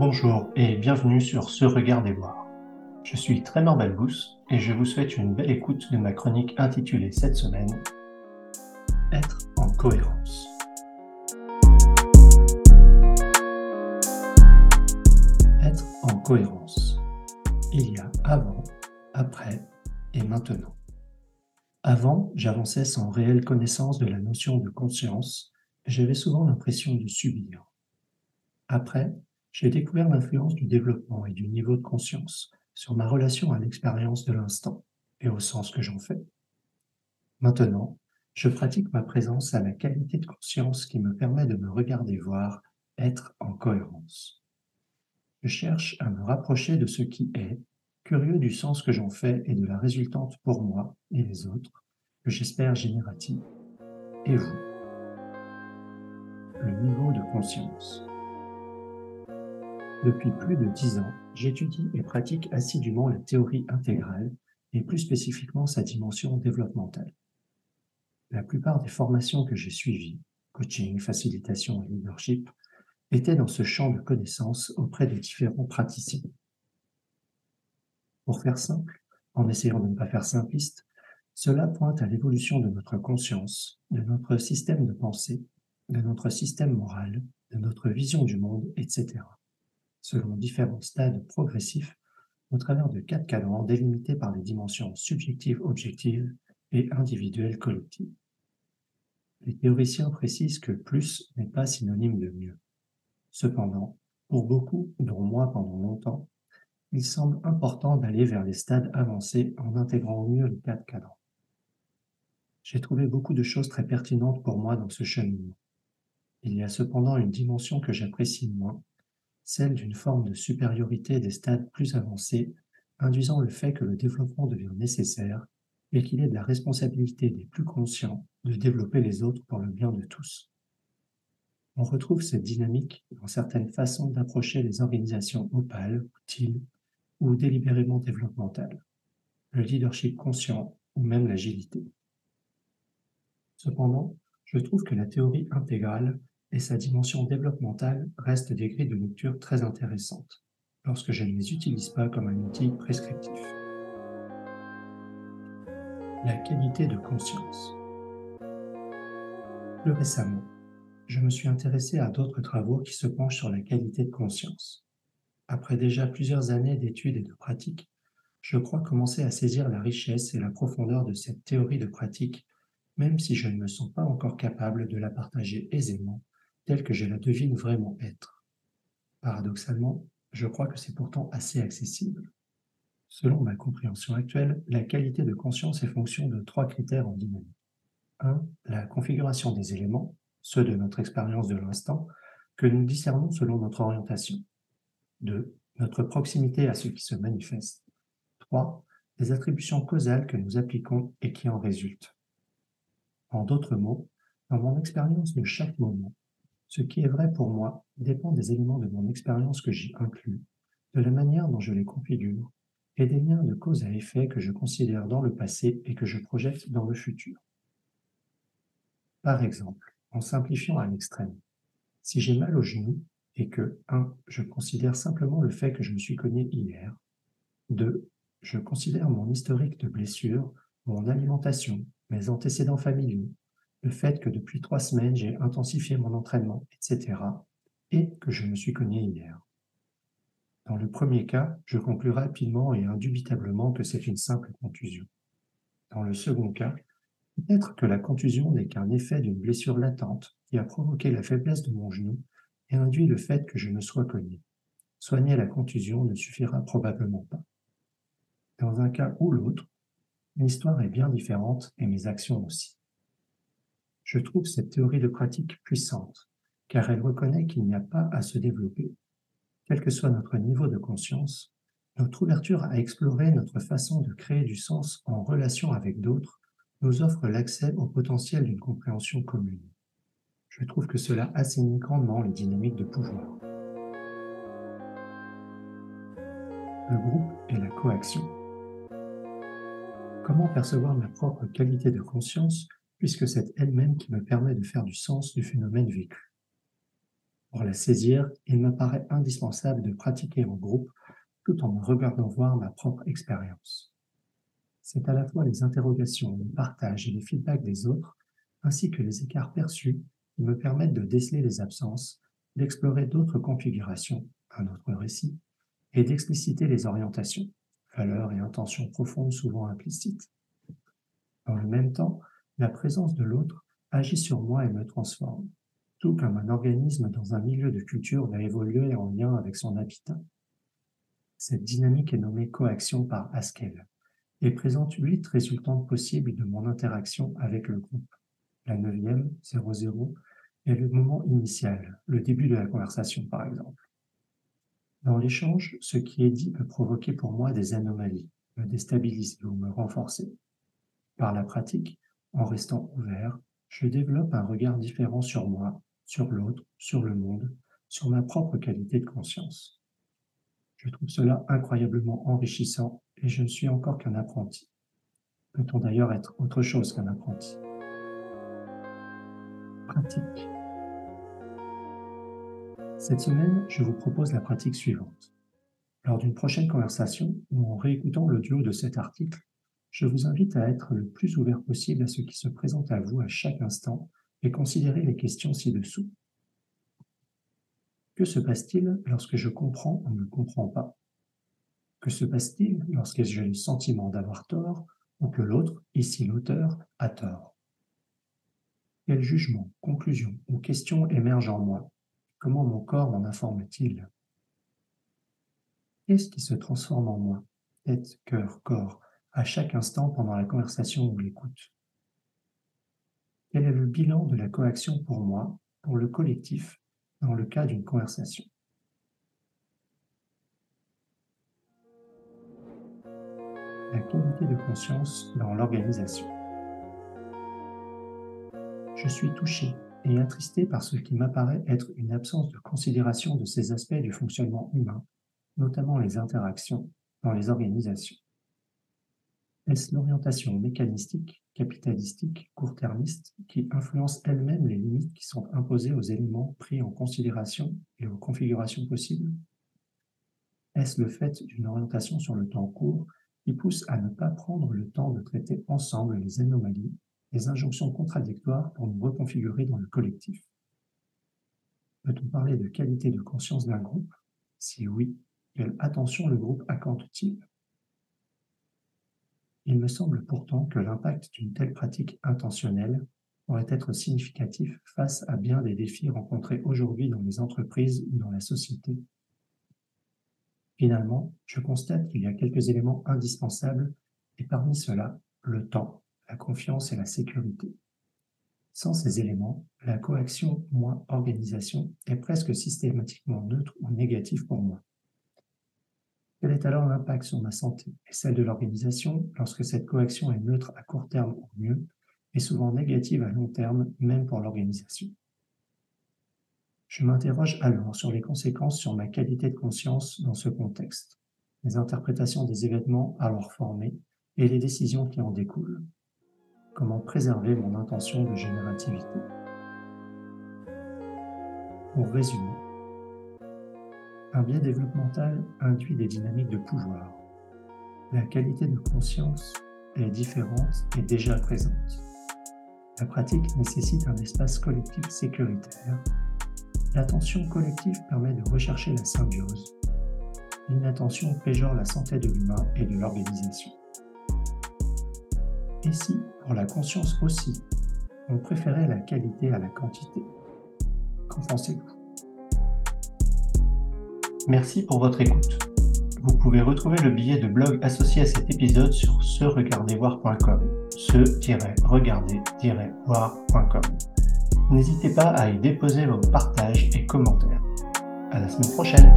Bonjour et bienvenue sur Ce Regard des Voir. Je suis Trémor Balbous et je vous souhaite une belle écoute de ma chronique intitulée cette semaine Être en cohérence. Être en cohérence. Il y a avant, après et maintenant. Avant, j'avançais sans réelle connaissance de la notion de conscience j'avais souvent l'impression de subir. Après, j'ai découvert l'influence du développement et du niveau de conscience sur ma relation à l'expérience de l'instant et au sens que j'en fais. Maintenant, je pratique ma présence à la qualité de conscience qui me permet de me regarder voir, être en cohérence. Je cherche à me rapprocher de ce qui est, curieux du sens que j'en fais et de la résultante pour moi et les autres, que j'espère générative. Et vous? Le niveau de conscience. Depuis plus de dix ans, j'étudie et pratique assidûment la théorie intégrale et plus spécifiquement sa dimension développementale. La plupart des formations que j'ai suivies, coaching, facilitation et leadership, étaient dans ce champ de connaissances auprès de différents praticiens. Pour faire simple, en essayant de ne pas faire simpliste, cela pointe à l'évolution de notre conscience, de notre système de pensée, de notre système moral, de notre vision du monde, etc selon différents stades progressifs au travers de quatre cadrans délimités par les dimensions subjectives objectives et individuelles collectives. Les théoriciens précisent que plus n'est pas synonyme de mieux. Cependant, pour beaucoup, dont moi pendant longtemps, il semble important d'aller vers les stades avancés en intégrant au mieux les quatre cadrans. J'ai trouvé beaucoup de choses très pertinentes pour moi dans ce cheminement. Il y a cependant une dimension que j'apprécie moins, celle d'une forme de supériorité des stades plus avancés, induisant le fait que le développement devient nécessaire et qu'il est de la responsabilité des plus conscients de développer les autres pour le bien de tous. On retrouve cette dynamique dans certaines façons d'approcher les organisations opales, utiles ou délibérément développementales, le leadership conscient ou même l'agilité. Cependant, je trouve que la théorie intégrale et sa dimension développementale reste des grilles de lecture très intéressantes, lorsque je ne les utilise pas comme un outil prescriptif. La qualité de conscience. Plus récemment, je me suis intéressé à d'autres travaux qui se penchent sur la qualité de conscience. Après déjà plusieurs années d'études et de pratiques, je crois commencer à saisir la richesse et la profondeur de cette théorie de pratique, même si je ne me sens pas encore capable de la partager aisément telle que je la devine vraiment être. Paradoxalement, je crois que c'est pourtant assez accessible. Selon ma compréhension actuelle, la qualité de conscience est fonction de trois critères en dynamique. 1. La configuration des éléments, ceux de notre expérience de l'instant, que nous discernons selon notre orientation. 2. Notre proximité à ce qui se manifeste. 3. Les attributions causales que nous appliquons et qui en résultent. En d'autres mots, dans mon expérience de chaque moment, ce qui est vrai pour moi dépend des éléments de mon expérience que j'y inclus, de la manière dont je les configure et des liens de cause à effet que je considère dans le passé et que je projette dans le futur. Par exemple, en simplifiant à l'extrême, si j'ai mal au genou et que 1. Je considère simplement le fait que je me suis cogné hier, 2. Je considère mon historique de blessure, mon alimentation, mes antécédents familiaux, le fait que depuis trois semaines, j'ai intensifié mon entraînement, etc., et que je me suis cogné hier. Dans le premier cas, je conclus rapidement et indubitablement que c'est une simple contusion. Dans le second cas, peut-être que la contusion n'est qu'un effet d'une blessure latente qui a provoqué la faiblesse de mon genou et induit le fait que je me sois cogné. Soigner la contusion ne suffira probablement pas. Dans un cas ou l'autre, l'histoire est bien différente et mes actions aussi. Je trouve cette théorie de pratique puissante, car elle reconnaît qu'il n'y a pas à se développer. Quel que soit notre niveau de conscience, notre ouverture à explorer notre façon de créer du sens en relation avec d'autres nous offre l'accès au potentiel d'une compréhension commune. Je trouve que cela assainit grandement les dynamiques de pouvoir. Le groupe et la coaction. Comment percevoir ma propre qualité de conscience puisque c'est elle-même qui me permet de faire du sens du phénomène vécu. Pour la saisir, il me paraît indispensable de pratiquer en groupe tout en me regardant voir ma propre expérience. C'est à la fois les interrogations, le partage et les feedbacks des autres, ainsi que les écarts perçus, qui me permettent de déceler les absences, d'explorer d'autres configurations, un autre récit, et d'expliciter les orientations, valeurs et intentions profondes souvent implicites. Dans le même temps, la présence de l'autre agit sur moi et me transforme, tout comme un organisme dans un milieu de culture va évoluer en lien avec son habitat. Cette dynamique est nommée coaction par Haskell et présente huit résultantes possibles de mon interaction avec le groupe. La neuvième, 00, est le moment initial, le début de la conversation par exemple. Dans l'échange, ce qui est dit peut provoquer pour moi des anomalies, me déstabiliser ou me renforcer. Par la pratique, en restant ouvert, je développe un regard différent sur moi, sur l'autre, sur le monde, sur ma propre qualité de conscience. Je trouve cela incroyablement enrichissant et je ne suis encore qu'un apprenti. Peut-on d'ailleurs être autre chose qu'un apprenti? Pratique. Cette semaine, je vous propose la pratique suivante. Lors d'une prochaine conversation ou en réécoutant l'audio de cet article, je vous invite à être le plus ouvert possible à ce qui se présente à vous à chaque instant et considérer les questions ci-dessous. Que se passe-t-il lorsque je comprends ou ne comprends pas? Que se passe-t-il lorsque j'ai le sentiment d'avoir tort ou que l'autre, ici l'auteur, a tort? Quel jugement, conclusion ou question émerge en moi? Comment mon corps m'en informe-t-il? Qu'est-ce qui se transforme en moi? Tête, cœur, corps, à chaque instant pendant la conversation ou l'écoute Quel est le bilan de la coaction pour moi, pour le collectif, dans le cas d'une conversation? La qualité de conscience dans l'organisation. Je suis touché et attristé par ce qui m'apparaît être une absence de considération de ces aspects du fonctionnement humain, notamment les interactions dans les organisations. Est-ce l'orientation mécanistique, capitalistique, court-termiste qui influence elle-même les limites qui sont imposées aux éléments pris en considération et aux configurations possibles? Est-ce le fait d'une orientation sur le temps court qui pousse à ne pas prendre le temps de traiter ensemble les anomalies des injonctions contradictoires pour nous reconfigurer dans le collectif? Peut-on parler de qualité de conscience d'un groupe? Si oui, quelle attention le groupe accorde-t-il? Il me semble pourtant que l'impact d'une telle pratique intentionnelle pourrait être significatif face à bien des défis rencontrés aujourd'hui dans les entreprises ou dans la société. Finalement, je constate qu'il y a quelques éléments indispensables et parmi ceux-là, le temps la confiance et la sécurité. Sans ces éléments, la coaction moi organisation est presque systématiquement neutre ou négative pour moi. Quel est alors l'impact sur ma santé et celle de l'organisation lorsque cette coaction est neutre à court terme ou mieux et souvent négative à long terme même pour l'organisation Je m'interroge alors sur les conséquences sur ma qualité de conscience dans ce contexte, les interprétations des événements alors formés et les décisions qui en découlent comment préserver mon intention de générativité? Pour résumer, un biais développemental induit des dynamiques de pouvoir. La qualité de conscience est différente et déjà présente. La pratique nécessite un espace collectif sécuritaire. L'attention collective permet de rechercher la symbiose. L'inattention péjore la santé de l'humain et de l'organisation. Et si, pour la conscience aussi, on préférait la qualité à la quantité? Qu'en pensez-vous? Merci pour votre écoute. Vous pouvez retrouver le billet de blog associé à cet épisode sur se-regarder-voir.com se-regarder-voir.com N'hésitez pas à y déposer vos partages et commentaires. À la semaine prochaine